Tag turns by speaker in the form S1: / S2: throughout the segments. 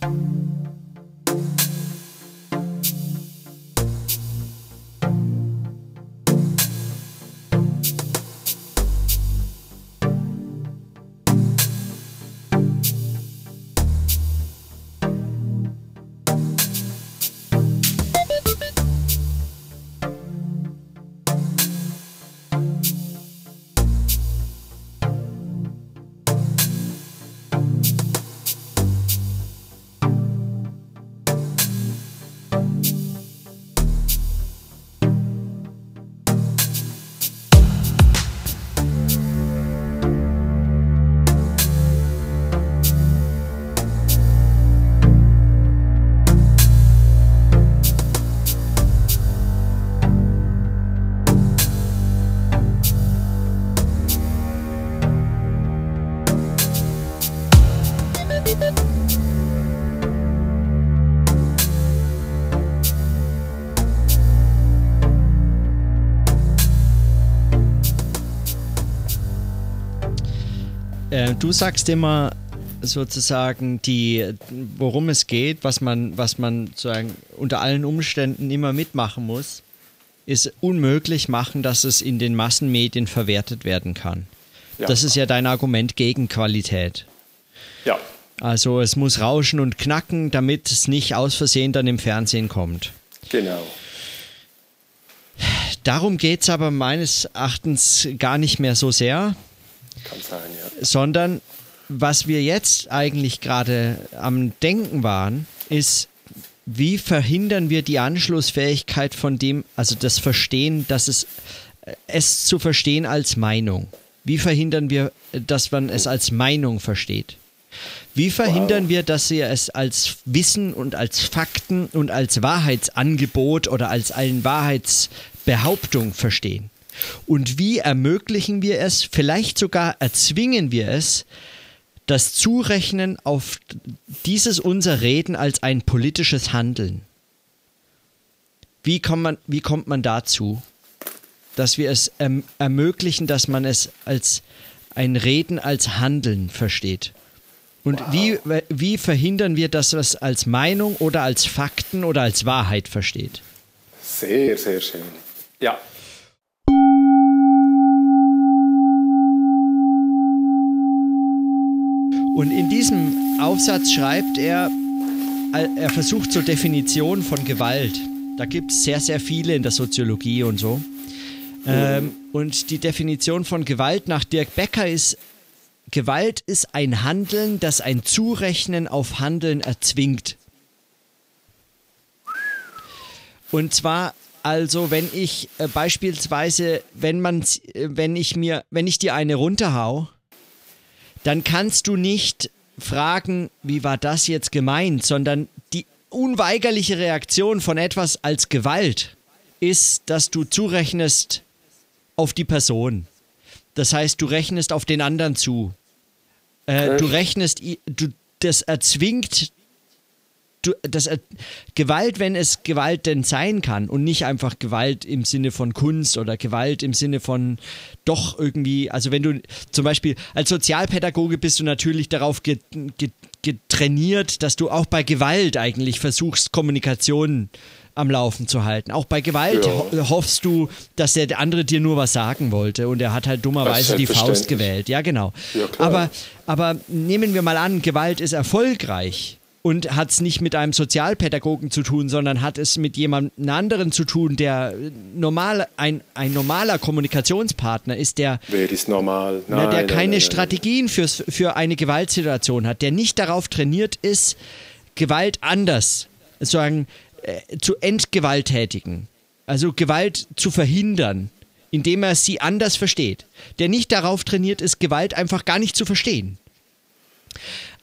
S1: Äh, du sagst immer sozusagen die, worum es geht, was man, was man sozusagen unter allen Umständen immer mitmachen muss, ist unmöglich machen, dass es in den Massenmedien verwertet werden kann. Ja. Das ist ja dein Argument gegen Qualität.
S2: Ja.
S1: Also es muss rauschen und knacken, damit es nicht aus Versehen dann im Fernsehen kommt.
S2: Genau.
S1: Darum geht es aber meines Erachtens gar nicht mehr so sehr.
S2: Kann sein, ja.
S1: Sondern was wir jetzt eigentlich gerade am Denken waren, ist, wie verhindern wir die Anschlussfähigkeit von dem, also das Verstehen, dass es, es zu verstehen als Meinung. Wie verhindern wir, dass man es als Meinung versteht? Wie verhindern wow. wir, dass wir es als Wissen und als Fakten und als Wahrheitsangebot oder als eine Wahrheitsbehauptung verstehen? Und wie ermöglichen wir es, vielleicht sogar erzwingen wir es, das Zurechnen auf dieses unser Reden als ein politisches Handeln? Wie kommt man, wie kommt man dazu, dass wir es erm ermöglichen, dass man es als ein Reden als Handeln versteht? Und wow. wie, wie verhindern wir, dass man es als Meinung oder als Fakten oder als Wahrheit versteht?
S2: Sehr, sehr schön. Ja,
S1: Und in diesem Aufsatz schreibt er, er versucht zur Definition von Gewalt. Da gibt es sehr, sehr viele in der Soziologie und so. Ähm, und die Definition von Gewalt nach Dirk Becker ist, Gewalt ist ein Handeln, das ein Zurechnen auf Handeln erzwingt. Und zwar also, wenn ich äh, beispielsweise, wenn man, äh, wenn ich mir, wenn ich dir eine runterhau, dann kannst du nicht fragen, wie war das jetzt gemeint, sondern die unweigerliche Reaktion von etwas als Gewalt ist, dass du zurechnest auf die Person. Das heißt, du rechnest auf den anderen zu. Äh, du rechnest, du, das erzwingt das Gewalt, wenn es Gewalt denn sein kann und nicht einfach Gewalt im Sinne von Kunst oder Gewalt im Sinne von doch irgendwie, also wenn du zum Beispiel als Sozialpädagoge bist du natürlich darauf getrainiert, dass du auch bei Gewalt eigentlich versuchst, Kommunikation am Laufen zu halten. Auch bei Gewalt ja. hoffst du, dass der andere dir nur was sagen wollte und er hat halt dummerweise die Faust gewählt. Ja, genau. Ja, aber, aber nehmen wir mal an, Gewalt ist erfolgreich und hat es nicht mit einem Sozialpädagogen zu tun, sondern hat es mit jemandem anderen zu tun, der normal, ein, ein normaler Kommunikationspartner ist, der,
S2: Wer ist normal?
S1: Nein, na, der keine nein, Strategien Fürs, für eine Gewaltsituation hat, der nicht darauf trainiert ist, Gewalt anders sozusagen, äh, zu entgewalttätigen, also Gewalt zu verhindern, indem er sie anders versteht, der nicht darauf trainiert ist, Gewalt einfach gar nicht zu verstehen.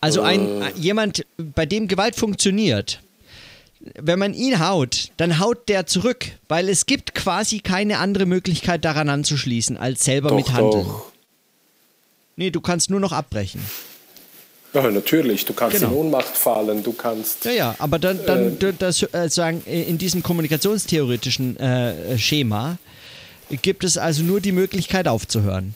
S1: Also ein äh. jemand, bei dem Gewalt funktioniert, wenn man ihn haut, dann haut der zurück, weil es gibt quasi keine andere Möglichkeit daran anzuschließen, als selber doch, mit Handeln. Doch. Nee, du kannst nur noch abbrechen.
S2: Ja, natürlich. Du kannst genau. in Ohnmacht fallen, du kannst.
S1: Ja, ja, aber dann, dann äh, das, äh, sagen, in diesem kommunikationstheoretischen äh, Schema gibt es also nur die Möglichkeit aufzuhören,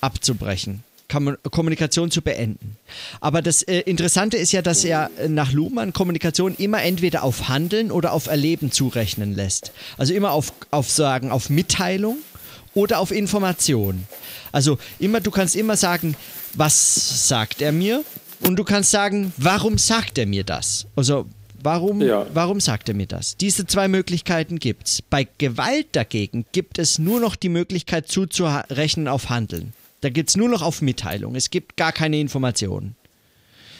S1: abzubrechen. Kommunikation zu beenden. Aber das äh, Interessante ist ja, dass er äh, nach Luhmann Kommunikation immer entweder auf Handeln oder auf Erleben zurechnen lässt. Also immer auf, auf Sagen, auf Mitteilung oder auf Information. Also immer, du kannst immer sagen, was sagt er mir? Und du kannst sagen, warum sagt er mir das? Also Warum, ja. warum sagt er mir das? Diese zwei Möglichkeiten gibt es. Bei Gewalt dagegen gibt es nur noch die Möglichkeit zuzurechnen auf Handeln. Da gibt es nur noch auf Mitteilung. Es gibt gar keine Informationen.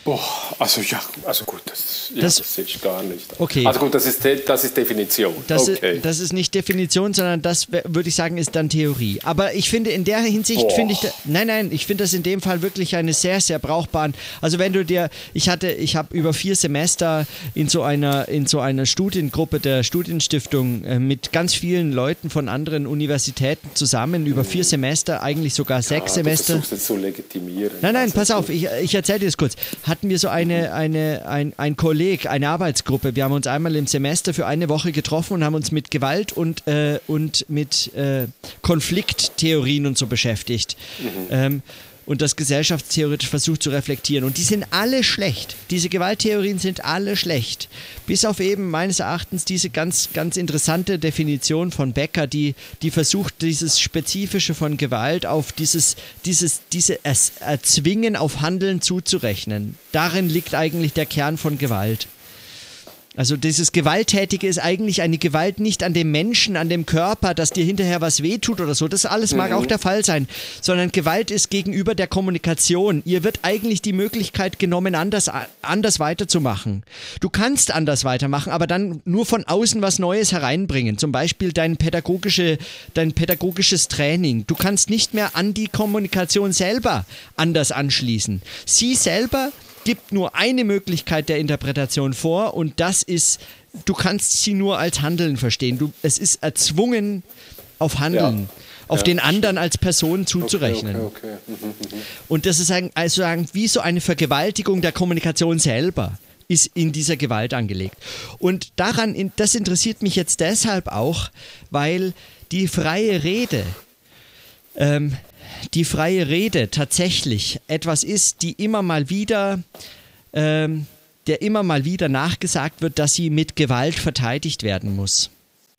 S2: Boah, also ja, also gut, das, ja,
S1: das,
S2: das sehe ich gar nicht.
S1: Okay.
S2: Also gut, das ist, das ist Definition.
S1: Das,
S2: okay.
S1: ist, das ist nicht Definition, sondern das würde ich sagen, ist dann Theorie. Aber ich finde in der Hinsicht, finde ich, nein, nein, ich finde das in dem Fall wirklich eine sehr, sehr brauchbaren. Also wenn du dir, ich hatte, ich habe über vier Semester in so einer, in so einer Studiengruppe der Studienstiftung äh, mit ganz vielen Leuten von anderen Universitäten zusammen über vier Semester, eigentlich sogar sechs ja, Semester. Du
S2: versuchst es zu legitimieren.
S1: Nein, nein, pass auf, ich, ich erzähle dir das kurz. Hat hatten wir so eine, eine, ein, ein Kolleg, eine Arbeitsgruppe. Wir haben uns einmal im Semester für eine Woche getroffen und haben uns mit Gewalt und, äh, und mit äh, Konflikttheorien und so beschäftigt. Mhm. Ähm, und das gesellschaftstheoretisch versucht zu reflektieren. Und die sind alle schlecht. Diese Gewalttheorien sind alle schlecht. Bis auf eben meines Erachtens diese ganz, ganz interessante Definition von Becker, die, die versucht, dieses Spezifische von Gewalt auf dieses, dieses, diese Erzwingen auf Handeln zuzurechnen. Darin liegt eigentlich der Kern von Gewalt. Also dieses Gewalttätige ist eigentlich eine Gewalt nicht an dem Menschen, an dem Körper, dass dir hinterher was wehtut oder so. Das alles mag mhm. auch der Fall sein. Sondern Gewalt ist gegenüber der Kommunikation. Ihr wird eigentlich die Möglichkeit genommen, anders, anders weiterzumachen. Du kannst anders weitermachen, aber dann nur von außen was Neues hereinbringen. Zum Beispiel dein, pädagogische, dein pädagogisches Training. Du kannst nicht mehr an die Kommunikation selber anders anschließen. Sie selber gibt nur eine Möglichkeit der Interpretation vor und das ist, du kannst sie nur als Handeln verstehen. Du, es ist erzwungen auf Handeln. Ja. Auf ja, den anderen als Person zuzurechnen. Okay, okay, okay. Mhm, mhm. Und das ist ein, also sagen, wie so eine Vergewaltigung der Kommunikation selber ist in dieser Gewalt angelegt. Und daran, das interessiert mich jetzt deshalb auch, weil die freie Rede ähm, die freie Rede tatsächlich etwas ist, die immer mal wieder, ähm, der immer mal wieder nachgesagt wird, dass sie mit Gewalt verteidigt werden muss.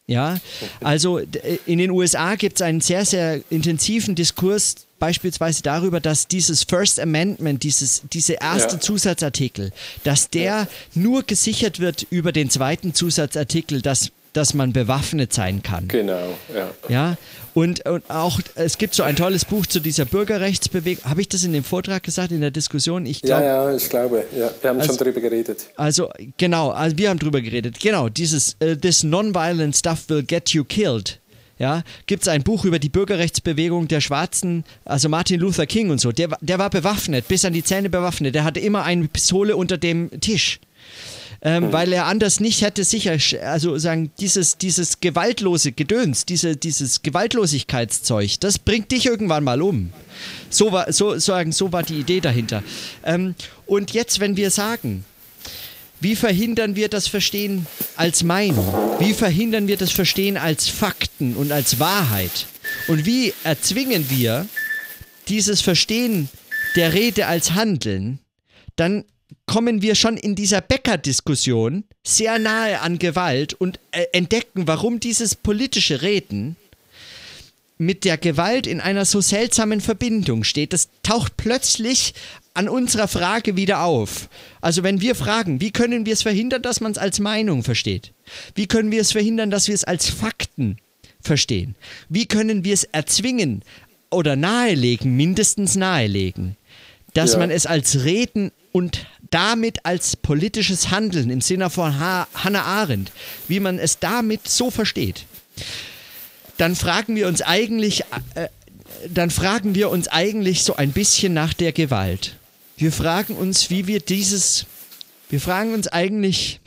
S1: Ja, also in den USA gibt es einen sehr, sehr intensiven Diskurs beispielsweise darüber, dass dieses First Amendment, dieses, diese erste ja. Zusatzartikel, dass der nur gesichert wird über den zweiten Zusatzartikel, dass dass man bewaffnet sein kann.
S2: Genau, ja.
S1: Ja, und, und auch, es gibt so ein tolles Buch zu dieser Bürgerrechtsbewegung. Habe ich das in dem Vortrag gesagt, in der Diskussion?
S2: Ich glaub, ja, ja, ich glaube. Ja. Wir haben also, schon drüber geredet.
S1: Also, genau, also wir haben drüber geredet. Genau, dieses uh, This Nonviolent Stuff Will Get You Killed. Ja, gibt es ein Buch über die Bürgerrechtsbewegung der Schwarzen, also Martin Luther King und so. Der, der war bewaffnet, bis an die Zähne bewaffnet. Der hatte immer eine Pistole unter dem Tisch ähm, mhm. weil er anders nicht hätte sicher, also sagen, dieses, dieses gewaltlose Gedöns, diese, dieses Gewaltlosigkeitszeug, das bringt dich irgendwann mal um. So war, so, sagen, so war die Idee dahinter. Ähm, und jetzt, wenn wir sagen, wie verhindern wir das Verstehen als Meinung? Wie verhindern wir das Verstehen als Fakten und als Wahrheit? Und wie erzwingen wir dieses Verstehen der Rede als Handeln? Dann kommen wir schon in dieser Bäcker-Diskussion sehr nahe an Gewalt und äh, entdecken, warum dieses politische Reden mit der Gewalt in einer so seltsamen Verbindung steht. Das taucht plötzlich an unserer Frage wieder auf. Also wenn wir fragen, wie können wir es verhindern, dass man es als Meinung versteht? Wie können wir es verhindern, dass wir es als Fakten verstehen? Wie können wir es erzwingen oder nahelegen, mindestens nahelegen, dass ja. man es als Reden und damit als politisches Handeln im Sinne von ha Hannah Arendt, wie man es damit so versteht, dann fragen wir uns eigentlich, äh, dann fragen wir uns eigentlich so ein bisschen nach der Gewalt. Wir fragen uns, wie wir dieses, wir fragen uns eigentlich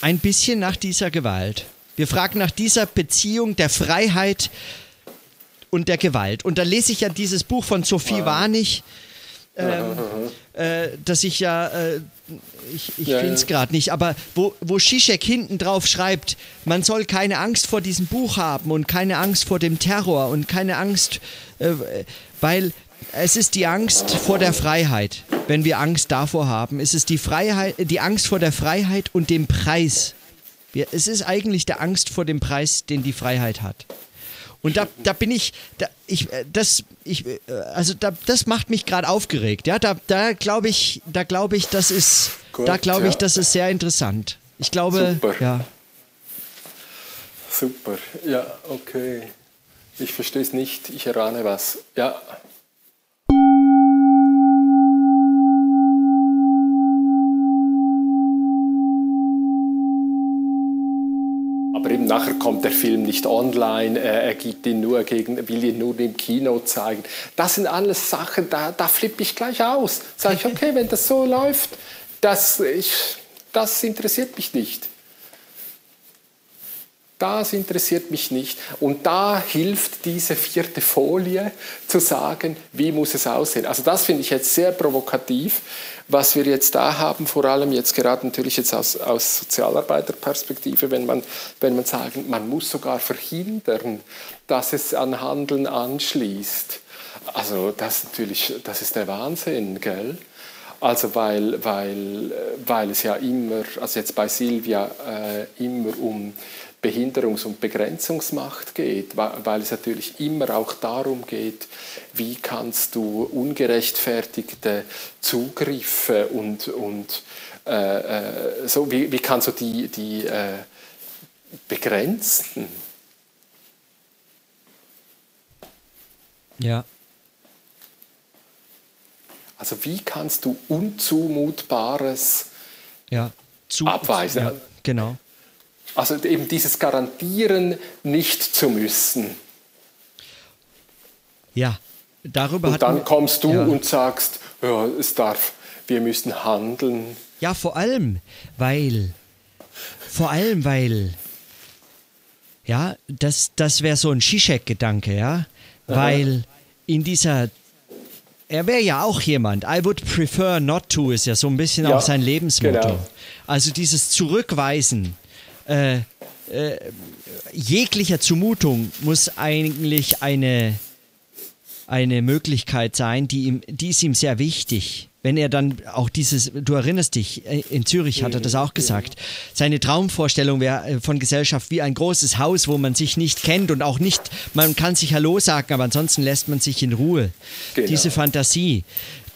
S1: ein bisschen nach dieser Gewalt. Wir fragen nach dieser Beziehung der Freiheit und der Gewalt. Und da lese ich ja dieses Buch von Sophie Warnig, ähm, äh, dass ich ja, äh, ich, ich ja, finde es ja. gerade nicht. Aber wo, wo Zizek hinten drauf schreibt, man soll keine Angst vor diesem Buch haben und keine Angst vor dem Terror und keine Angst, äh, weil es ist die Angst vor der Freiheit. Wenn wir Angst davor haben, ist es die Freiheit, die Angst vor der Freiheit und dem Preis. Wir, es ist eigentlich der Angst vor dem Preis, den die Freiheit hat. Und da, da bin ich, da, ich, äh, das, ich, äh, also da, das macht mich gerade aufgeregt. Ja, da, da glaube ich, da glaube ich, das ist, Gut, da glaube ich, ja. das ist sehr interessant. Ich glaube,
S2: Super.
S1: ja.
S2: Super, ja, okay. Ich verstehe es nicht, ich erahne was. Ja. Aber eben nachher kommt der Film nicht online, äh, er gibt ihn nur gegen, will ihn nur im Kino zeigen. Das sind alles Sachen, da, da flippe ich gleich aus. Sage ich, okay, wenn das so läuft, das, ich, das interessiert mich nicht. Das interessiert mich nicht. Und da hilft diese vierte Folie zu sagen, wie muss es aussehen. Also das finde ich jetzt sehr provokativ, was wir jetzt da haben, vor allem jetzt gerade natürlich jetzt aus, aus Sozialarbeiterperspektive, wenn man, wenn man sagen, man muss sogar verhindern, dass es an Handeln anschließt. Also das natürlich, das ist der Wahnsinn, gell? Also weil, weil, weil es ja immer, also jetzt bei Silvia äh, immer um Behinderungs- und Begrenzungsmacht geht, weil es natürlich immer auch darum geht, wie kannst du ungerechtfertigte Zugriffe und, und äh, äh, so, wie, wie kannst du die, die äh, begrenzen?
S1: Ja.
S2: Also wie kannst du Unzumutbares
S1: ja,
S2: zu, abweisen? Ja,
S1: genau.
S2: Also eben dieses Garantieren nicht zu müssen.
S1: Ja, darüber
S2: Und dann kommst du ja. und sagst, ja, es darf, wir müssen handeln.
S1: Ja, vor allem, weil, vor allem, weil, ja, das, das wäre so ein Zizek-Gedanke, ja, weil in dieser er wäre ja auch jemand. I would prefer not to ist ja so ein bisschen ja, auch sein Lebensmotto. Genau. Also dieses Zurückweisen äh, äh, jeglicher Zumutung muss eigentlich eine, eine Möglichkeit sein, die, ihm, die ist ihm sehr wichtig. Wenn er dann auch dieses, du erinnerst dich, äh, in Zürich hat er das auch gesagt, seine Traumvorstellung wäre äh, von Gesellschaft wie ein großes Haus, wo man sich nicht kennt und auch nicht, man kann sich Hallo sagen, aber ansonsten lässt man sich in Ruhe. Genau. Diese Fantasie,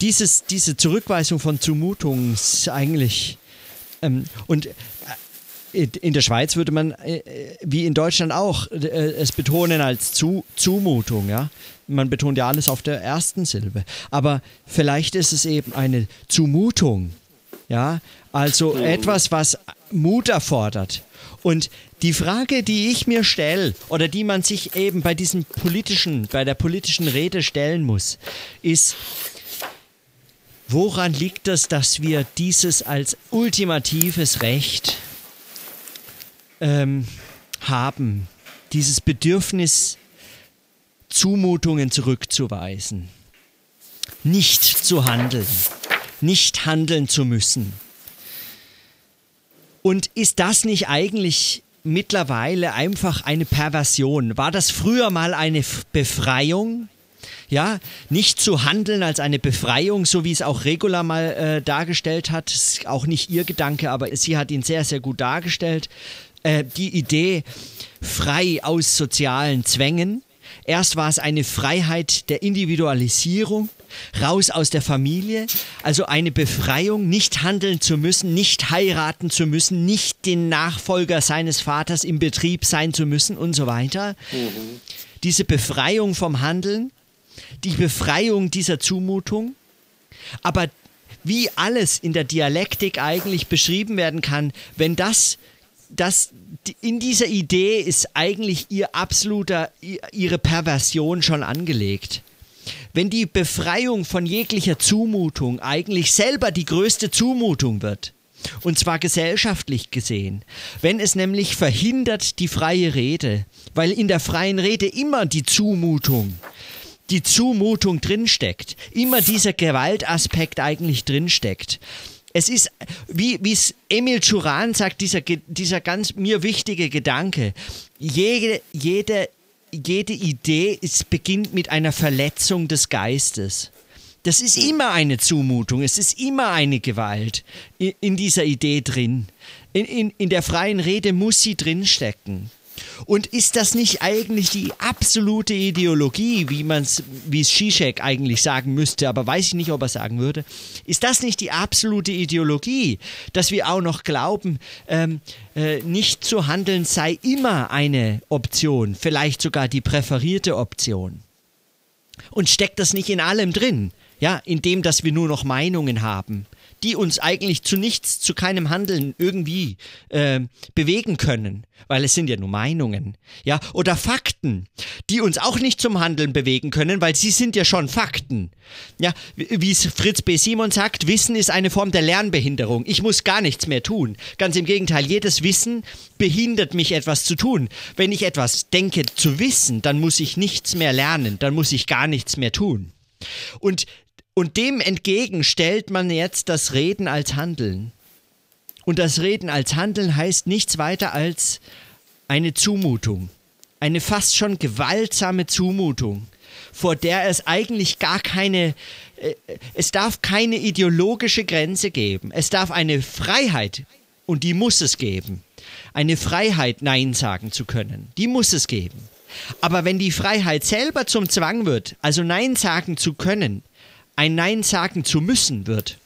S1: dieses, diese Zurückweisung von Zumutungen ist eigentlich, ähm, und in der Schweiz würde man, äh, wie in Deutschland auch, äh, es betonen als Zu Zumutung, ja. Man betont ja alles auf der ersten Silbe. Aber vielleicht ist es eben eine Zumutung, ja. Also mhm. etwas, was Mut erfordert. Und die Frage, die ich mir stelle, oder die man sich eben bei diesem politischen, bei der politischen Rede stellen muss, ist, woran liegt es, dass wir dieses als ultimatives Recht ähm, haben, dieses Bedürfnis, Zumutungen zurückzuweisen, nicht zu handeln, nicht handeln zu müssen. Und ist das nicht eigentlich mittlerweile einfach eine Perversion? War das früher mal eine Befreiung? Ja, nicht zu handeln als eine Befreiung, so wie es auch Regula mal äh, dargestellt hat. Ist auch nicht ihr Gedanke, aber sie hat ihn sehr, sehr gut dargestellt. Äh, die Idee frei aus sozialen Zwängen. Erst war es eine Freiheit der Individualisierung, raus aus der Familie, also eine Befreiung, nicht handeln zu müssen, nicht heiraten zu müssen, nicht den Nachfolger seines Vaters im Betrieb sein zu müssen und so weiter. Mhm. Diese Befreiung vom Handeln, die Befreiung dieser Zumutung. Aber wie alles in der Dialektik eigentlich beschrieben werden kann, wenn das dass in dieser Idee ist eigentlich ihr absoluter, ihre Perversion schon angelegt. Wenn die Befreiung von jeglicher Zumutung eigentlich selber die größte Zumutung wird, und zwar gesellschaftlich gesehen, wenn es nämlich verhindert die freie Rede, weil in der freien Rede immer die Zumutung, die Zumutung drinsteckt, immer dieser Gewaltaspekt eigentlich drinsteckt, Es ist, wie es Emil Churan sagt, dieser, dieser ganz mir wichtige Gedanke. Jede, jede, jede Idee ist, beginnt mit einer Verletzung des Geistes. Das ist immer eine Zumutung, es ist immer eine Gewalt in, in dieser Idee drin. In, in, in der freien Rede muss sie drinstecken. Und ist das nicht eigentlich die absolute Ideologie, wie man es, wie es Zizek eigentlich sagen müsste, aber weiß ich nicht, ob er sagen würde. Ist das nicht die absolute Ideologie, dass wir auch noch glauben, ähm, äh, nicht zu handeln sei immer eine Option, vielleicht sogar die präferierte Option? Und steckt das nicht in allem drin? Ja, in dem, dass wir nur noch Meinungen haben die uns eigentlich zu nichts, zu keinem Handeln irgendwie äh, bewegen können, weil es sind ja nur Meinungen, ja, oder Fakten, die uns auch nicht zum Handeln bewegen können, weil sie sind ja schon Fakten. Ja, wie es Fritz B. Simon sagt, Wissen ist eine Form der Lernbehinderung. Ich muss gar nichts mehr tun. Ganz im Gegenteil, jedes Wissen behindert mich etwas zu tun. Wenn ich etwas denke zu wissen, dann muss ich nichts mehr lernen, dann muss ich gar nichts mehr tun. Und und dem entgegen stellt man jetzt das Reden als Handeln. Und das Reden als Handeln heißt nichts weiter als eine Zumutung. Eine fast schon gewaltsame Zumutung, vor der es eigentlich gar keine, äh, es darf keine ideologische Grenze geben. Es darf eine Freiheit, und die muss es geben. Eine Freiheit, Nein sagen zu können. Die muss es geben. Aber wenn die Freiheit selber zum Zwang wird, also Nein sagen zu können, ein Nein sagen zu müssen wird,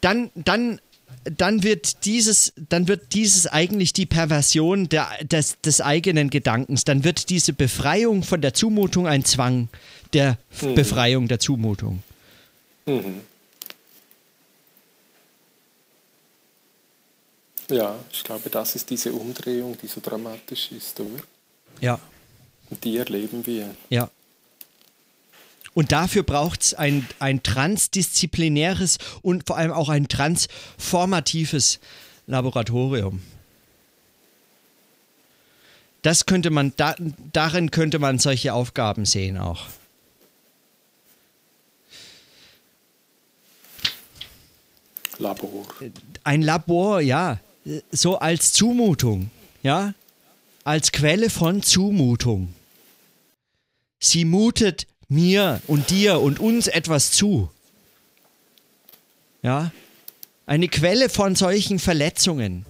S1: dann, dann, dann wird dieses, dann wird dieses eigentlich die Perversion der, des, des eigenen Gedankens. Dann wird diese Befreiung von der Zumutung ein Zwang der mhm. Befreiung der Zumutung. Mhm.
S2: Ja, ich glaube, das ist diese Umdrehung, die so dramatisch ist, oder?
S1: Ja.
S2: Und die erleben wir.
S1: Ja. Und dafür braucht es ein, ein transdisziplinäres und vor allem auch ein transformatives Laboratorium. Das könnte man, da, darin könnte man solche Aufgaben sehen auch.
S2: Labor.
S1: Ein Labor, ja. So als Zumutung, ja. Als Quelle von Zumutung. Sie mutet mir und dir und uns etwas zu. Ja? Eine Quelle von solchen Verletzungen.